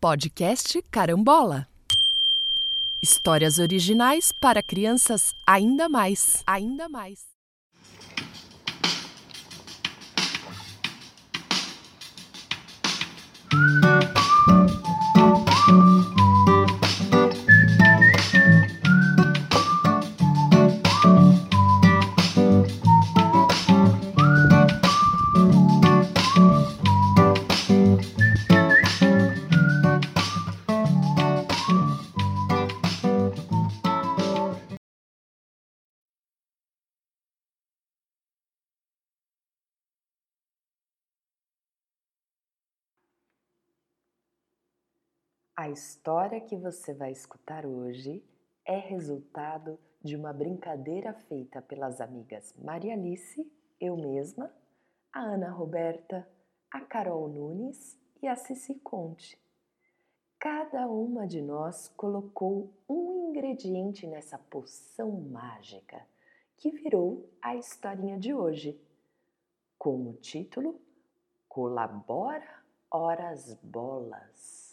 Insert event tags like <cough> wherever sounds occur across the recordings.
Podcast Carambola. Histórias originais para crianças ainda mais, ainda mais. A história que você vai escutar hoje é resultado de uma brincadeira feita pelas amigas Maria Alice, eu mesma, a Ana Roberta, a Carol Nunes e a Cici Conte. Cada uma de nós colocou um ingrediente nessa poção mágica que virou a historinha de hoje, com o título Colabora Horas Bolas.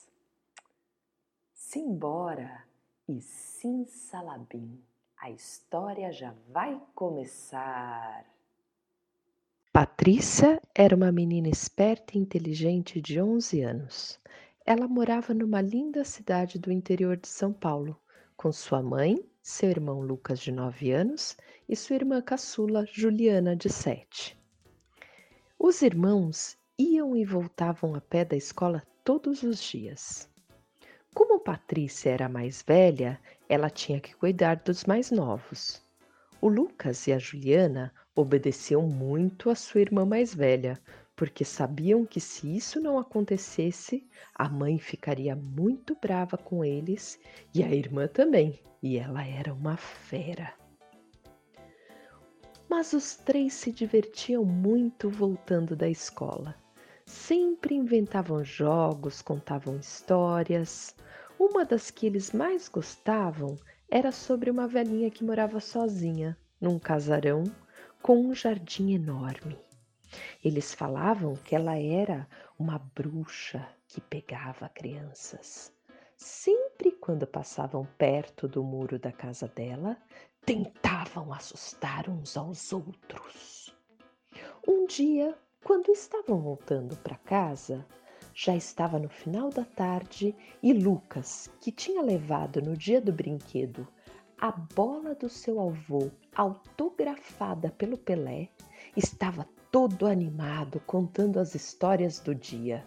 Simbora e sim salabim, a história já vai começar. Patrícia era uma menina esperta e inteligente de 11 anos. Ela morava numa linda cidade do interior de São Paulo, com sua mãe, seu irmão Lucas, de 9 anos, e sua irmã caçula, Juliana, de 7. Os irmãos iam e voltavam a pé da escola todos os dias. Como Patrícia era mais velha, ela tinha que cuidar dos mais novos. O Lucas e a Juliana obedeciam muito à sua irmã mais velha, porque sabiam que se isso não acontecesse, a mãe ficaria muito brava com eles e a irmã também, e ela era uma fera. Mas os três se divertiam muito voltando da escola. Sempre inventavam jogos, contavam histórias. Uma das que eles mais gostavam era sobre uma velhinha que morava sozinha, num casarão com um jardim enorme. Eles falavam que ela era uma bruxa que pegava crianças. Sempre quando passavam perto do muro da casa dela, tentavam assustar uns aos outros. Um dia, quando estavam voltando para casa, já estava no final da tarde e Lucas, que tinha levado no dia do brinquedo a bola do seu avô autografada pelo Pelé, estava todo animado contando as histórias do dia.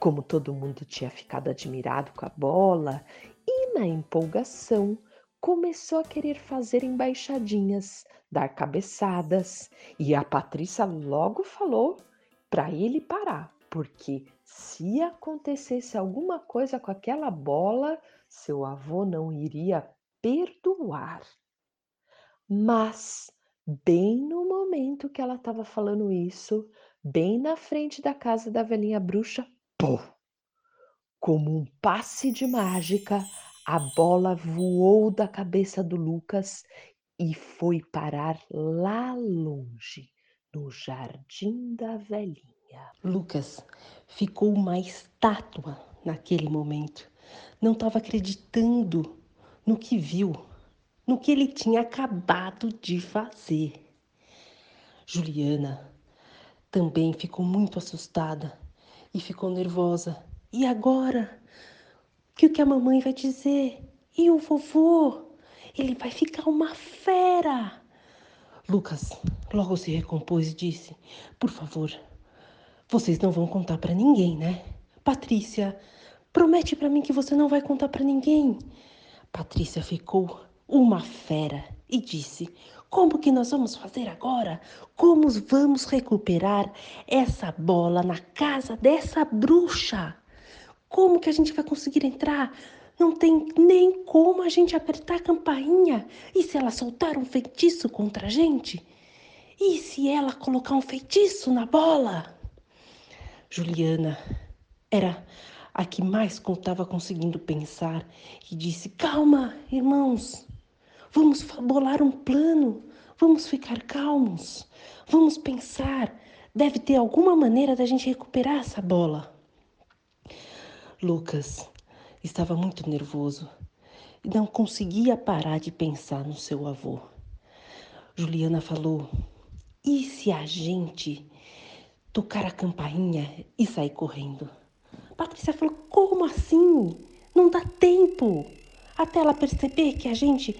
Como todo mundo tinha ficado admirado com a bola e, na empolgação, começou a querer fazer embaixadinhas, dar cabeçadas, e a Patrícia logo falou para ele parar, porque se acontecesse alguma coisa com aquela bola, seu avô não iria perdoar. Mas, bem no momento que ela estava falando isso, bem na frente da casa da velhinha bruxa, pô! Como um passe de mágica, a bola voou da cabeça do Lucas e foi parar lá longe, no jardim da velhinha. Lucas ficou uma estátua naquele momento. Não estava acreditando no que viu, no que ele tinha acabado de fazer. Juliana também ficou muito assustada e ficou nervosa. E agora? O que a mamãe vai dizer? E o vovô? Ele vai ficar uma fera. Lucas logo se recompôs e disse: Por favor, vocês não vão contar para ninguém, né? Patrícia, promete para mim que você não vai contar para ninguém. Patrícia ficou uma fera e disse: Como que nós vamos fazer agora? Como vamos recuperar essa bola na casa dessa bruxa? Como que a gente vai conseguir entrar? Não tem nem como a gente apertar a campainha. E se ela soltar um feitiço contra a gente? E se ela colocar um feitiço na bola? Juliana era a que mais estava conseguindo pensar e disse: Calma, irmãos, vamos bolar um plano, vamos ficar calmos, vamos pensar. Deve ter alguma maneira da gente recuperar essa bola. Lucas estava muito nervoso e não conseguia parar de pensar no seu avô. Juliana falou: e se a gente tocar a campainha e sair correndo? Patrícia falou: como assim? Não dá tempo. Até ela perceber que a gente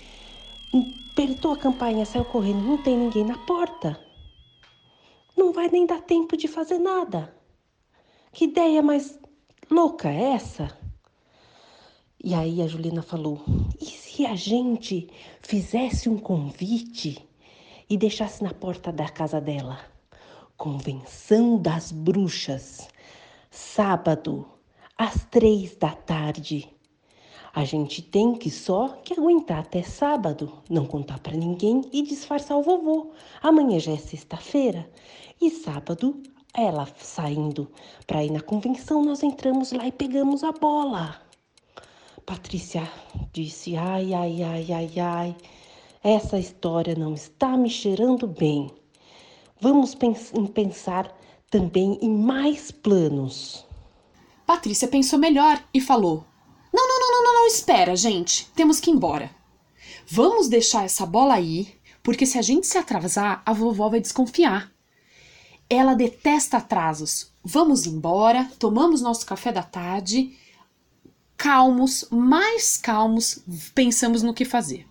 apertou a campainha, saiu correndo, não tem ninguém na porta. Não vai nem dar tempo de fazer nada. Que ideia mais louca é essa? E aí a Juliana falou: e se a gente fizesse um convite e deixasse na porta da casa dela? Convenção das Bruxas, sábado, às três da tarde. A gente tem que só que aguentar até sábado, não contar para ninguém e disfarçar o vovô. Amanhã já é sexta-feira e sábado, ela saindo para ir na convenção, nós entramos lá e pegamos a bola. Patrícia disse: Ai, ai, ai, ai, ai, essa história não está me cheirando bem. Vamos pens pensar também em mais planos. Patrícia pensou melhor e falou: Não, não, não, não, não, não, espera, gente, temos que ir embora. Vamos deixar essa bola aí, porque se a gente se atrasar, a vovó vai desconfiar. Ela detesta atrasos. Vamos embora, tomamos nosso café da tarde calmos, mais calmos, pensamos no que fazer.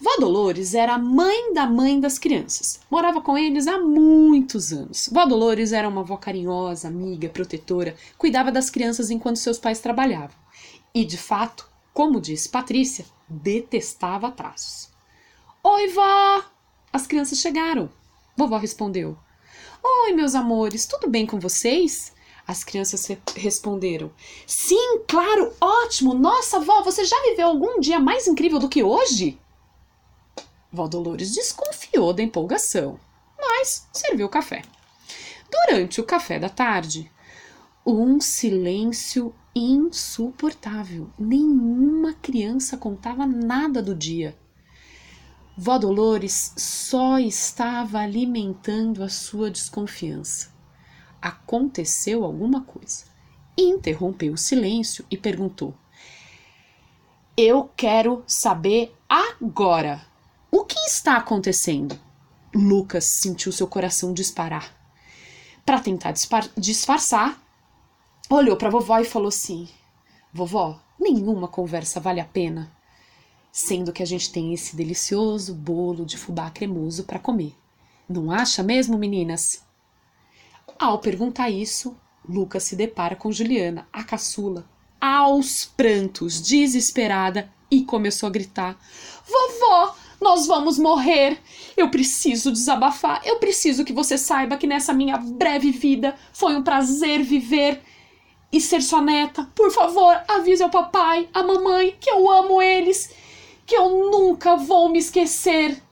Vó Dolores era a mãe da mãe das crianças. Morava com eles há muitos anos. Vó Dolores era uma avó carinhosa, amiga, protetora, cuidava das crianças enquanto seus pais trabalhavam. E, de fato, como disse Patrícia, detestava atrasos. Oi, vó! As crianças chegaram. Vovó respondeu: Oi, meus amores, tudo bem com vocês? As crianças re responderam: Sim, claro, ótimo! Nossa, vó, você já viveu algum dia mais incrível do que hoje? Vó Dolores desconfiou da empolgação, mas serviu o café. Durante o café da tarde, um silêncio insuportável. Nenhuma criança contava nada do dia. Vó Dolores só estava alimentando a sua desconfiança aconteceu alguma coisa. Interrompeu o silêncio e perguntou: Eu quero saber agora. O que está acontecendo? Lucas sentiu seu coração disparar. Para tentar disfarçar, olhou para vovó e falou assim: Vovó, nenhuma conversa vale a pena, sendo que a gente tem esse delicioso bolo de fubá cremoso para comer. Não acha mesmo, meninas? Ao perguntar isso, Lucas se depara com Juliana, a caçula, aos prantos, desesperada, e começou a gritar: Vovó, nós vamos morrer! Eu preciso desabafar, eu preciso que você saiba que nessa minha breve vida foi um prazer viver e ser sua neta. Por favor, avise ao papai, à mamãe, que eu amo eles, que eu nunca vou me esquecer.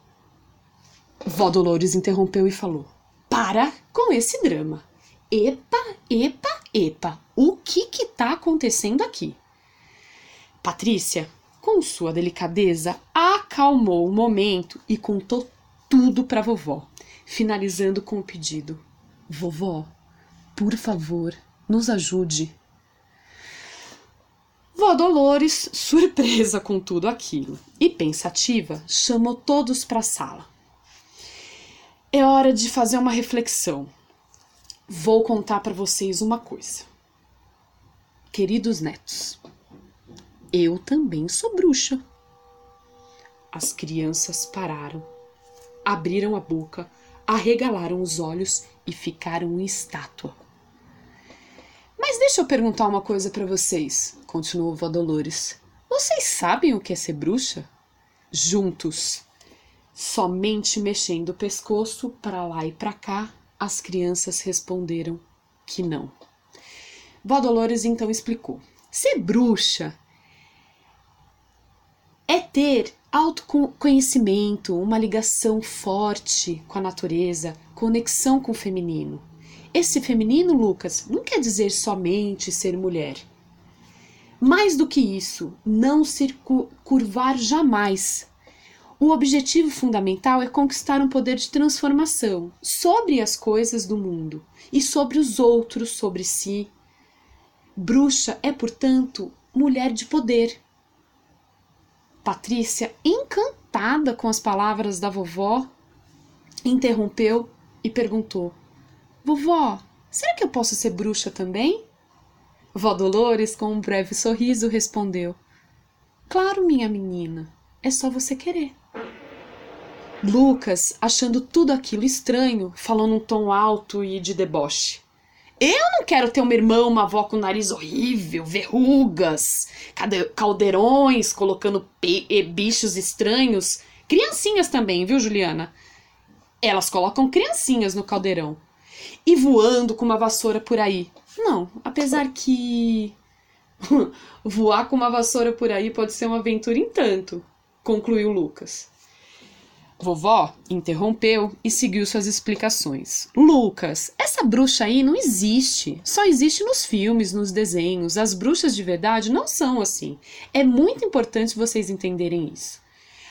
Vó Dolores interrompeu e falou: para com esse drama. Epa, epa, epa, o que que tá acontecendo aqui? Patrícia, com sua delicadeza, acalmou o momento e contou tudo para vovó, finalizando com o pedido: Vovó, por favor, nos ajude. Vó Dolores, surpresa com tudo aquilo e pensativa, chamou todos para a sala. É hora de fazer uma reflexão. Vou contar para vocês uma coisa. Queridos netos, eu também sou bruxa. As crianças pararam, abriram a boca, arregalaram os olhos e ficaram em estátua. Mas deixa eu perguntar uma coisa para vocês, continuou Vó Dolores. Vocês sabem o que é ser bruxa? Juntos, Somente mexendo o pescoço para lá e para cá, as crianças responderam que não. Vó Dolores então explicou: ser bruxa é ter autoconhecimento, uma ligação forte com a natureza, conexão com o feminino. Esse feminino, Lucas, não quer dizer somente ser mulher. Mais do que isso, não se curvar jamais o objetivo fundamental é conquistar um poder de transformação sobre as coisas do mundo e sobre os outros, sobre si. Bruxa é, portanto, mulher de poder. Patrícia, encantada com as palavras da vovó, interrompeu e perguntou: Vovó, será que eu posso ser bruxa também? Vó Dolores, com um breve sorriso, respondeu: Claro, minha menina, é só você querer. Lucas, achando tudo aquilo estranho, falou num tom alto e de deboche. Eu não quero ter uma irmã, uma avó com nariz horrível, verrugas, caldeirões, colocando bichos estranhos. Criancinhas também, viu, Juliana? Elas colocam criancinhas no caldeirão. E voando com uma vassoura por aí. Não, apesar que. <laughs> Voar com uma vassoura por aí pode ser uma aventura em tanto, concluiu Lucas. Vovó interrompeu e seguiu suas explicações. Lucas, essa bruxa aí não existe. Só existe nos filmes, nos desenhos. As bruxas de verdade não são assim. É muito importante vocês entenderem isso.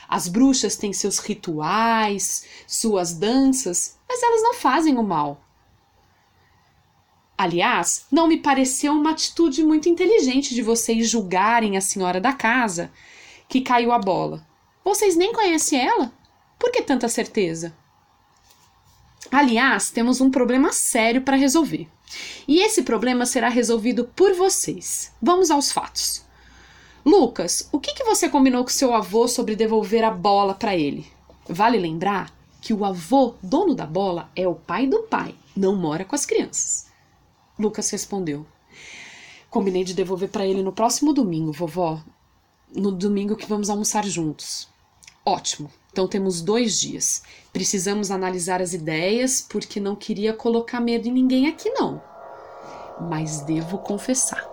As bruxas têm seus rituais, suas danças, mas elas não fazem o mal. Aliás, não me pareceu uma atitude muito inteligente de vocês julgarem a senhora da casa que caiu a bola. Vocês nem conhecem ela? Por que tanta certeza? Aliás, temos um problema sério para resolver. E esse problema será resolvido por vocês. Vamos aos fatos. Lucas, o que, que você combinou com seu avô sobre devolver a bola para ele? Vale lembrar que o avô, dono da bola, é o pai do pai, não mora com as crianças. Lucas respondeu: Combinei de devolver para ele no próximo domingo, vovó. No domingo que vamos almoçar juntos. Ótimo. Então temos dois dias. Precisamos analisar as ideias, porque não queria colocar medo em ninguém aqui, não. Mas devo confessar: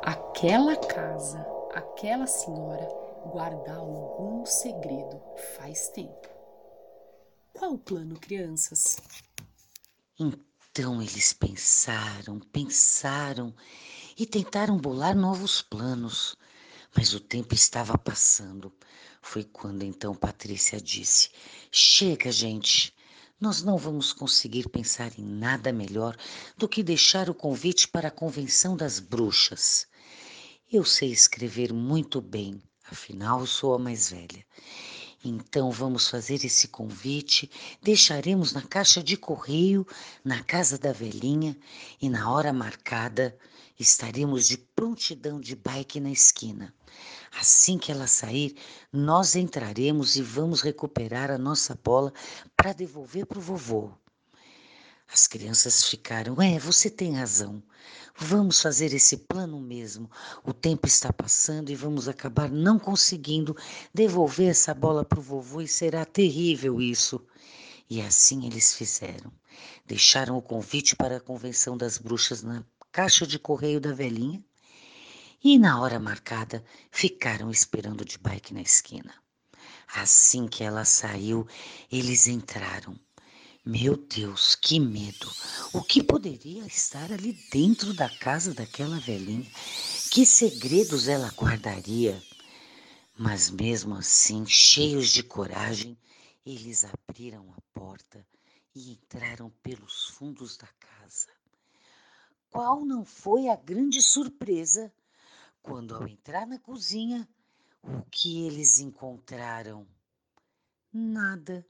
aquela casa, aquela senhora guarda algum segredo faz tempo. Qual o plano, crianças? Então eles pensaram, pensaram e tentaram bolar novos planos, mas o tempo estava passando. Foi quando então Patrícia disse: Chega, gente, nós não vamos conseguir pensar em nada melhor do que deixar o convite para a Convenção das Bruxas. Eu sei escrever muito bem, afinal sou a mais velha. Então vamos fazer esse convite, deixaremos na caixa de correio, na casa da velhinha, e na hora marcada estaremos de prontidão de bike na esquina. Assim que ela sair, nós entraremos e vamos recuperar a nossa bola para devolver para o vovô. As crianças ficaram, é, você tem razão. Vamos fazer esse plano mesmo. O tempo está passando e vamos acabar não conseguindo devolver essa bola para o vovô e será terrível isso. E assim eles fizeram. Deixaram o convite para a convenção das bruxas na caixa de correio da velhinha e na hora marcada ficaram esperando de bike na esquina. Assim que ela saiu, eles entraram. Meu Deus, que medo! O que poderia estar ali dentro da casa daquela velhinha? Que segredos ela guardaria? Mas mesmo assim, cheios de coragem, eles abriram a porta e entraram pelos fundos da casa. Qual não foi a grande surpresa quando, ao entrar na cozinha, o que eles encontraram? Nada.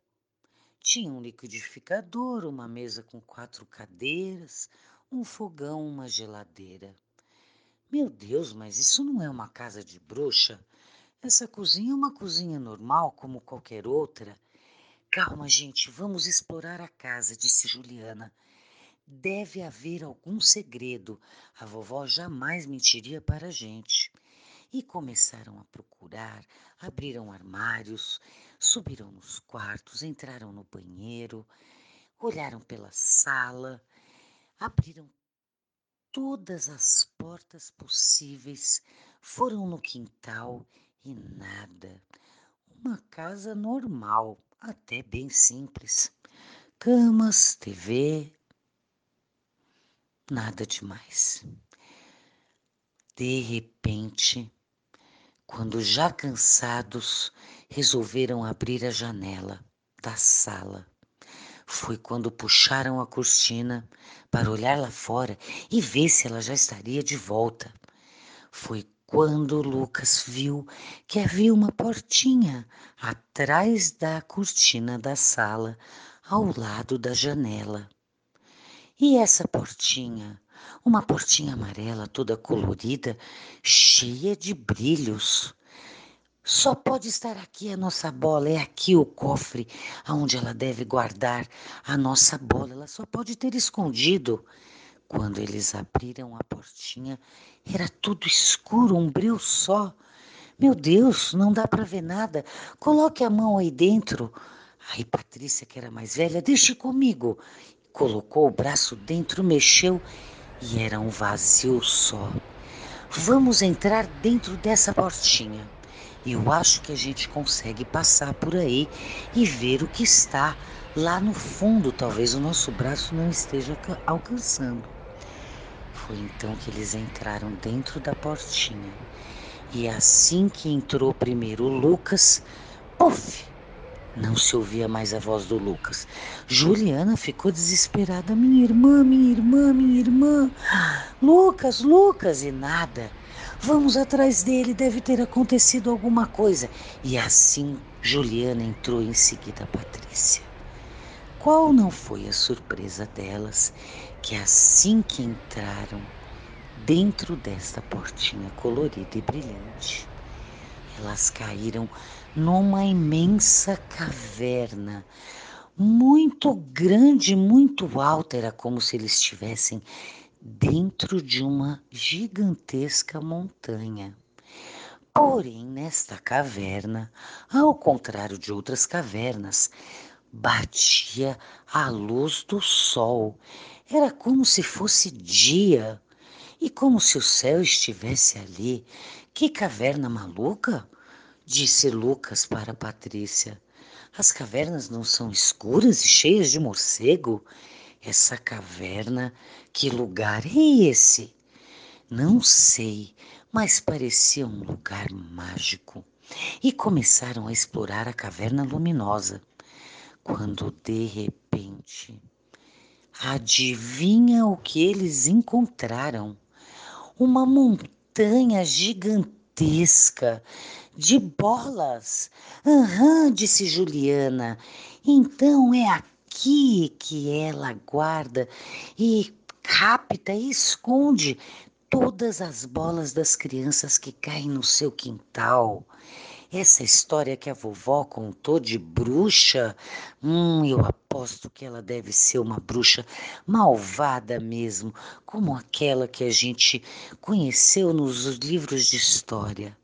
Tinha um liquidificador, uma mesa com quatro cadeiras, um fogão, uma geladeira. Meu Deus, mas isso não é uma casa de bruxa? Essa cozinha é uma cozinha normal, como qualquer outra. Calma, gente, vamos explorar a casa, disse Juliana. Deve haver algum segredo. A vovó jamais mentiria para a gente. E começaram a procurar, abriram armários, subiram nos quartos, entraram no banheiro, olharam pela sala, abriram todas as portas possíveis, foram no quintal e nada. Uma casa normal, até bem simples. Camas, TV, nada demais. De repente, quando já cansados, resolveram abrir a janela da sala. foi quando puxaram a cortina para olhar lá fora e ver se ela já estaria de volta. Foi quando Lucas viu que havia uma portinha atrás da cortina da sala, ao lado da janela. E essa portinha, uma portinha amarela toda colorida, cheia de brilhos. Só pode estar aqui a nossa bola, é aqui o cofre aonde ela deve guardar a nossa bola. Ela só pode ter escondido. Quando eles abriram a portinha, era tudo escuro, um breu só. Meu Deus, não dá para ver nada. Coloque a mão aí dentro. Aí Patrícia, que era mais velha, deixe comigo. Colocou o braço dentro, mexeu e era um vazio só. Vamos entrar dentro dessa portinha. Eu acho que a gente consegue passar por aí e ver o que está lá no fundo. Talvez o nosso braço não esteja alcançando. Foi então que eles entraram dentro da portinha. E assim que entrou primeiro Lucas, puf! Não se ouvia mais a voz do Lucas. Juliana ficou desesperada. Minha irmã, minha irmã, minha irmã. Lucas, Lucas, e nada. Vamos atrás dele, deve ter acontecido alguma coisa. E assim Juliana entrou em seguida a Patrícia. Qual não foi a surpresa delas que assim que entraram dentro desta portinha colorida e brilhante, elas caíram numa imensa caverna, muito grande, muito alta, era como se eles estivessem dentro de uma gigantesca montanha. Porém, nesta caverna, ao contrário de outras cavernas, batia a luz do sol. Era como se fosse dia e como se o céu estivesse ali. Que caverna maluca! Disse Lucas para Patrícia. As cavernas não são escuras e cheias de morcego? Essa caverna, que lugar é esse? Não sei, mas parecia um lugar mágico. E começaram a explorar a caverna luminosa quando de repente, adivinha o que eles encontraram? Uma montanha gigantesca de bolas. Aham, disse Juliana. Então é aqui que ela guarda e capta e esconde todas as bolas das crianças que caem no seu quintal. Essa história que a vovó contou de bruxa, hum, eu aposto que ela deve ser uma bruxa malvada mesmo, como aquela que a gente conheceu nos livros de história.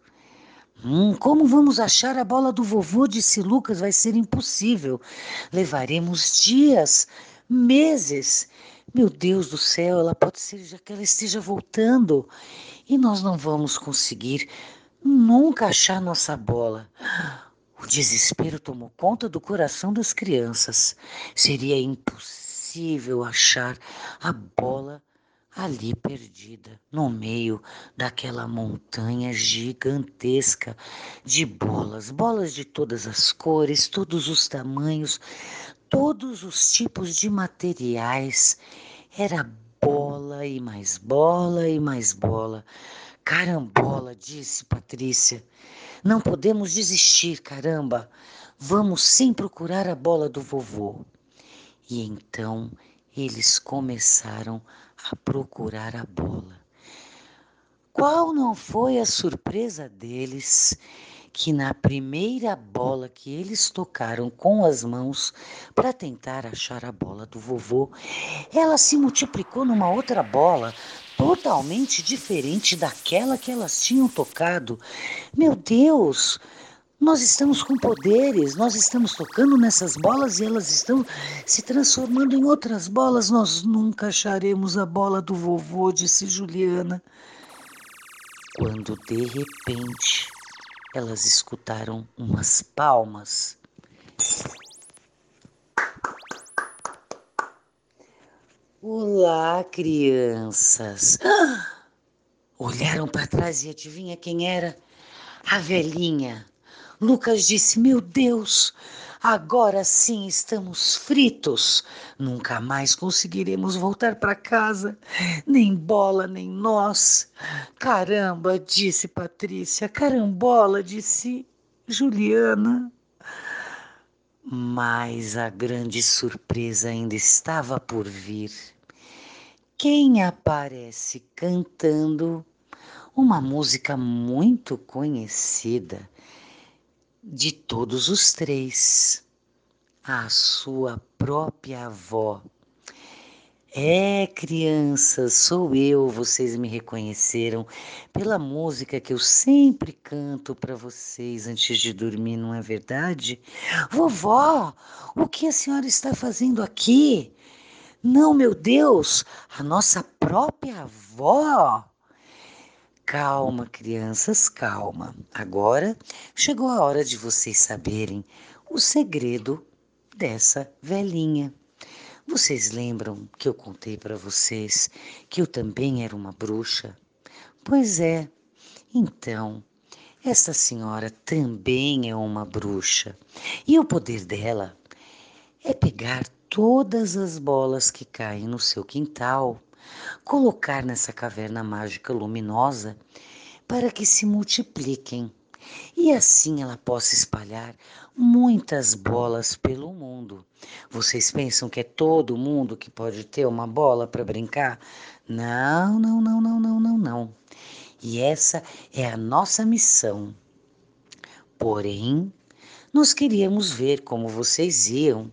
Hum, como vamos achar a bola do vovô? Disse Lucas. Vai ser impossível. Levaremos dias, meses. Meu Deus do céu, ela pode ser já que ela esteja voltando e nós não vamos conseguir nunca achar nossa bola. O desespero tomou conta do coração das crianças. Seria impossível achar a bola ali perdida, no meio daquela montanha gigantesca de bolas, bolas de todas as cores, todos os tamanhos, todos os tipos de materiais. Era bola e mais bola e mais bola. Carambola, disse Patrícia. Não podemos desistir, caramba. Vamos sim procurar a bola do vovô. E então eles começaram a procurar a bola. Qual não foi a surpresa deles que na primeira bola que eles tocaram com as mãos para tentar achar a bola do vovô, ela se multiplicou numa outra bola totalmente diferente daquela que elas tinham tocado. Meu Deus! Nós estamos com poderes, nós estamos tocando nessas bolas e elas estão se transformando em outras bolas. Nós nunca acharemos a bola do vovô, disse Juliana. Quando de repente elas escutaram umas palmas. Olá, crianças! <gasps> Olharam para trás e adivinha quem era? A velhinha. Lucas disse: Meu Deus, Agora sim estamos fritos. Nunca mais conseguiremos voltar para casa. Nem bola, nem nós. Caramba, disse Patrícia. Carambola, disse Juliana. Mas a grande surpresa ainda estava por vir. Quem aparece cantando uma música muito conhecida de todos os três, a sua própria avó. É, crianças, sou eu, vocês me reconheceram pela música que eu sempre canto para vocês antes de dormir, não é verdade? Vovó, o que a senhora está fazendo aqui? Não, meu Deus, a nossa própria avó. Calma, crianças, calma. Agora chegou a hora de vocês saberem o segredo dessa velhinha. Vocês lembram que eu contei para vocês que eu também era uma bruxa? Pois é. Então, esta senhora também é uma bruxa. E o poder dela é pegar todas as bolas que caem no seu quintal colocar nessa caverna mágica luminosa para que se multipliquem e assim ela possa espalhar muitas bolas pelo mundo. Vocês pensam que é todo mundo que pode ter uma bola para brincar? Não, não, não, não, não, não, não. E essa é a nossa missão. Porém, nós queríamos ver como vocês iam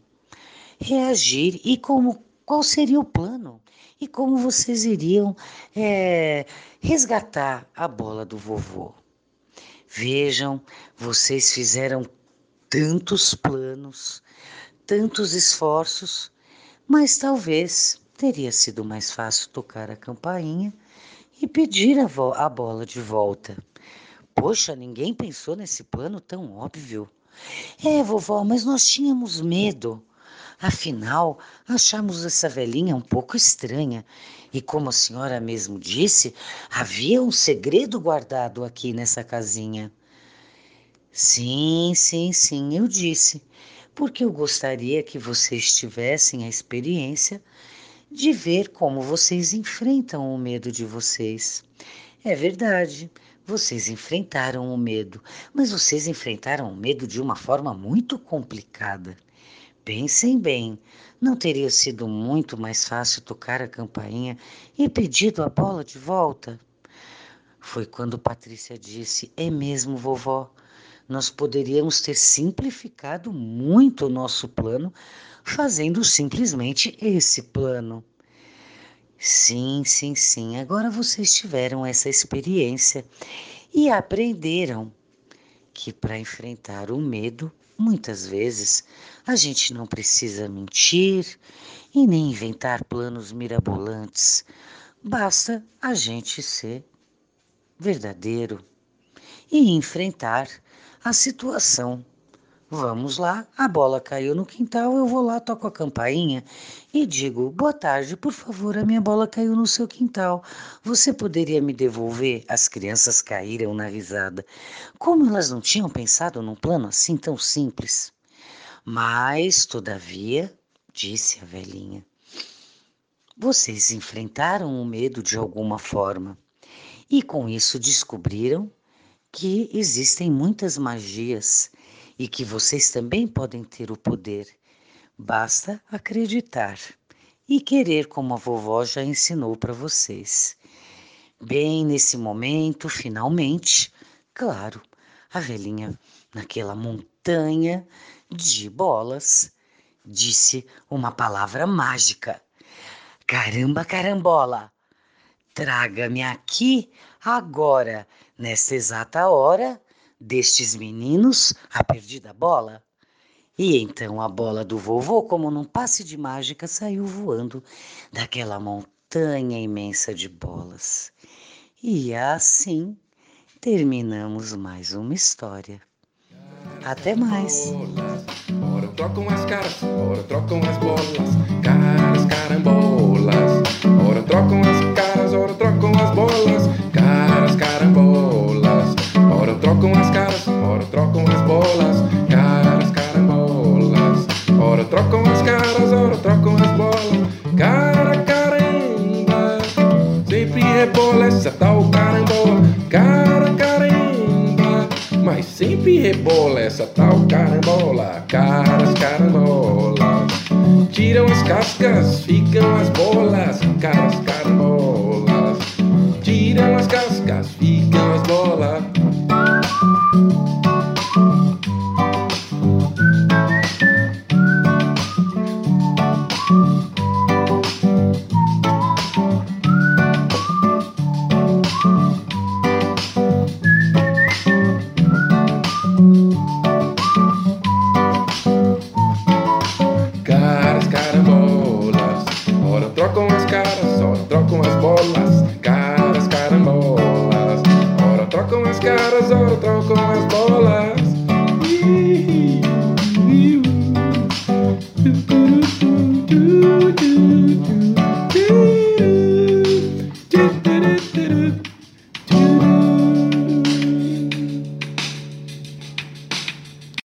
reagir e como qual seria o plano e como vocês iriam é, resgatar a bola do vovô. Vejam, vocês fizeram tantos planos, tantos esforços, mas talvez teria sido mais fácil tocar a campainha e pedir a, a bola de volta. Poxa, ninguém pensou nesse plano tão óbvio. É, vovó, mas nós tínhamos medo. Afinal, achamos essa velhinha um pouco estranha. E como a senhora mesmo disse, havia um segredo guardado aqui nessa casinha. Sim, sim, sim, eu disse, porque eu gostaria que vocês tivessem a experiência de ver como vocês enfrentam o medo de vocês. É verdade, vocês enfrentaram o medo, mas vocês enfrentaram o medo de uma forma muito complicada. Pensem bem, não teria sido muito mais fácil tocar a campainha e pedido a bola de volta? Foi quando Patrícia disse: É mesmo, vovó. Nós poderíamos ter simplificado muito o nosso plano fazendo simplesmente esse plano. Sim, sim, sim. Agora vocês tiveram essa experiência e aprenderam que para enfrentar o medo Muitas vezes a gente não precisa mentir e nem inventar planos mirabolantes. Basta a gente ser verdadeiro e enfrentar a situação Vamos lá, a bola caiu no quintal, eu vou lá, toco a campainha e digo: Boa tarde, por favor, a minha bola caiu no seu quintal. Você poderia me devolver? As crianças caíram na risada. Como elas não tinham pensado num plano assim tão simples? Mas, todavia, disse a velhinha, vocês enfrentaram o medo de alguma forma e com isso descobriram que existem muitas magias e que vocês também podem ter o poder. Basta acreditar e querer como a vovó já ensinou para vocês. Bem nesse momento, finalmente, claro, a velhinha, naquela montanha de bolas, disse uma palavra mágica. Caramba, carambola! Traga-me aqui agora, nesta exata hora, destes meninos a perdida bola. E então a bola do vovô, como num passe de mágica, saiu voando daquela montanha imensa de bolas. E assim terminamos mais uma história. Até mais. Ora trocam as caras, ora trocam as bolas, caras carambolas. Ora trocam as caras, ora trocam as bolas, caras carambolas. Ora trocam as caras, ora trocam as bolas, caras carambolas. caras, ora trocam as bolas. Cara, caramba, sempre rebola essa tal carambola. Cara, caramba, mas sempre rebola essa tal carambola. Caras, carambola. Tiram as cascas, ficam as bolas. Caras, carambolas. Tiram as cascas, ficam as bolas.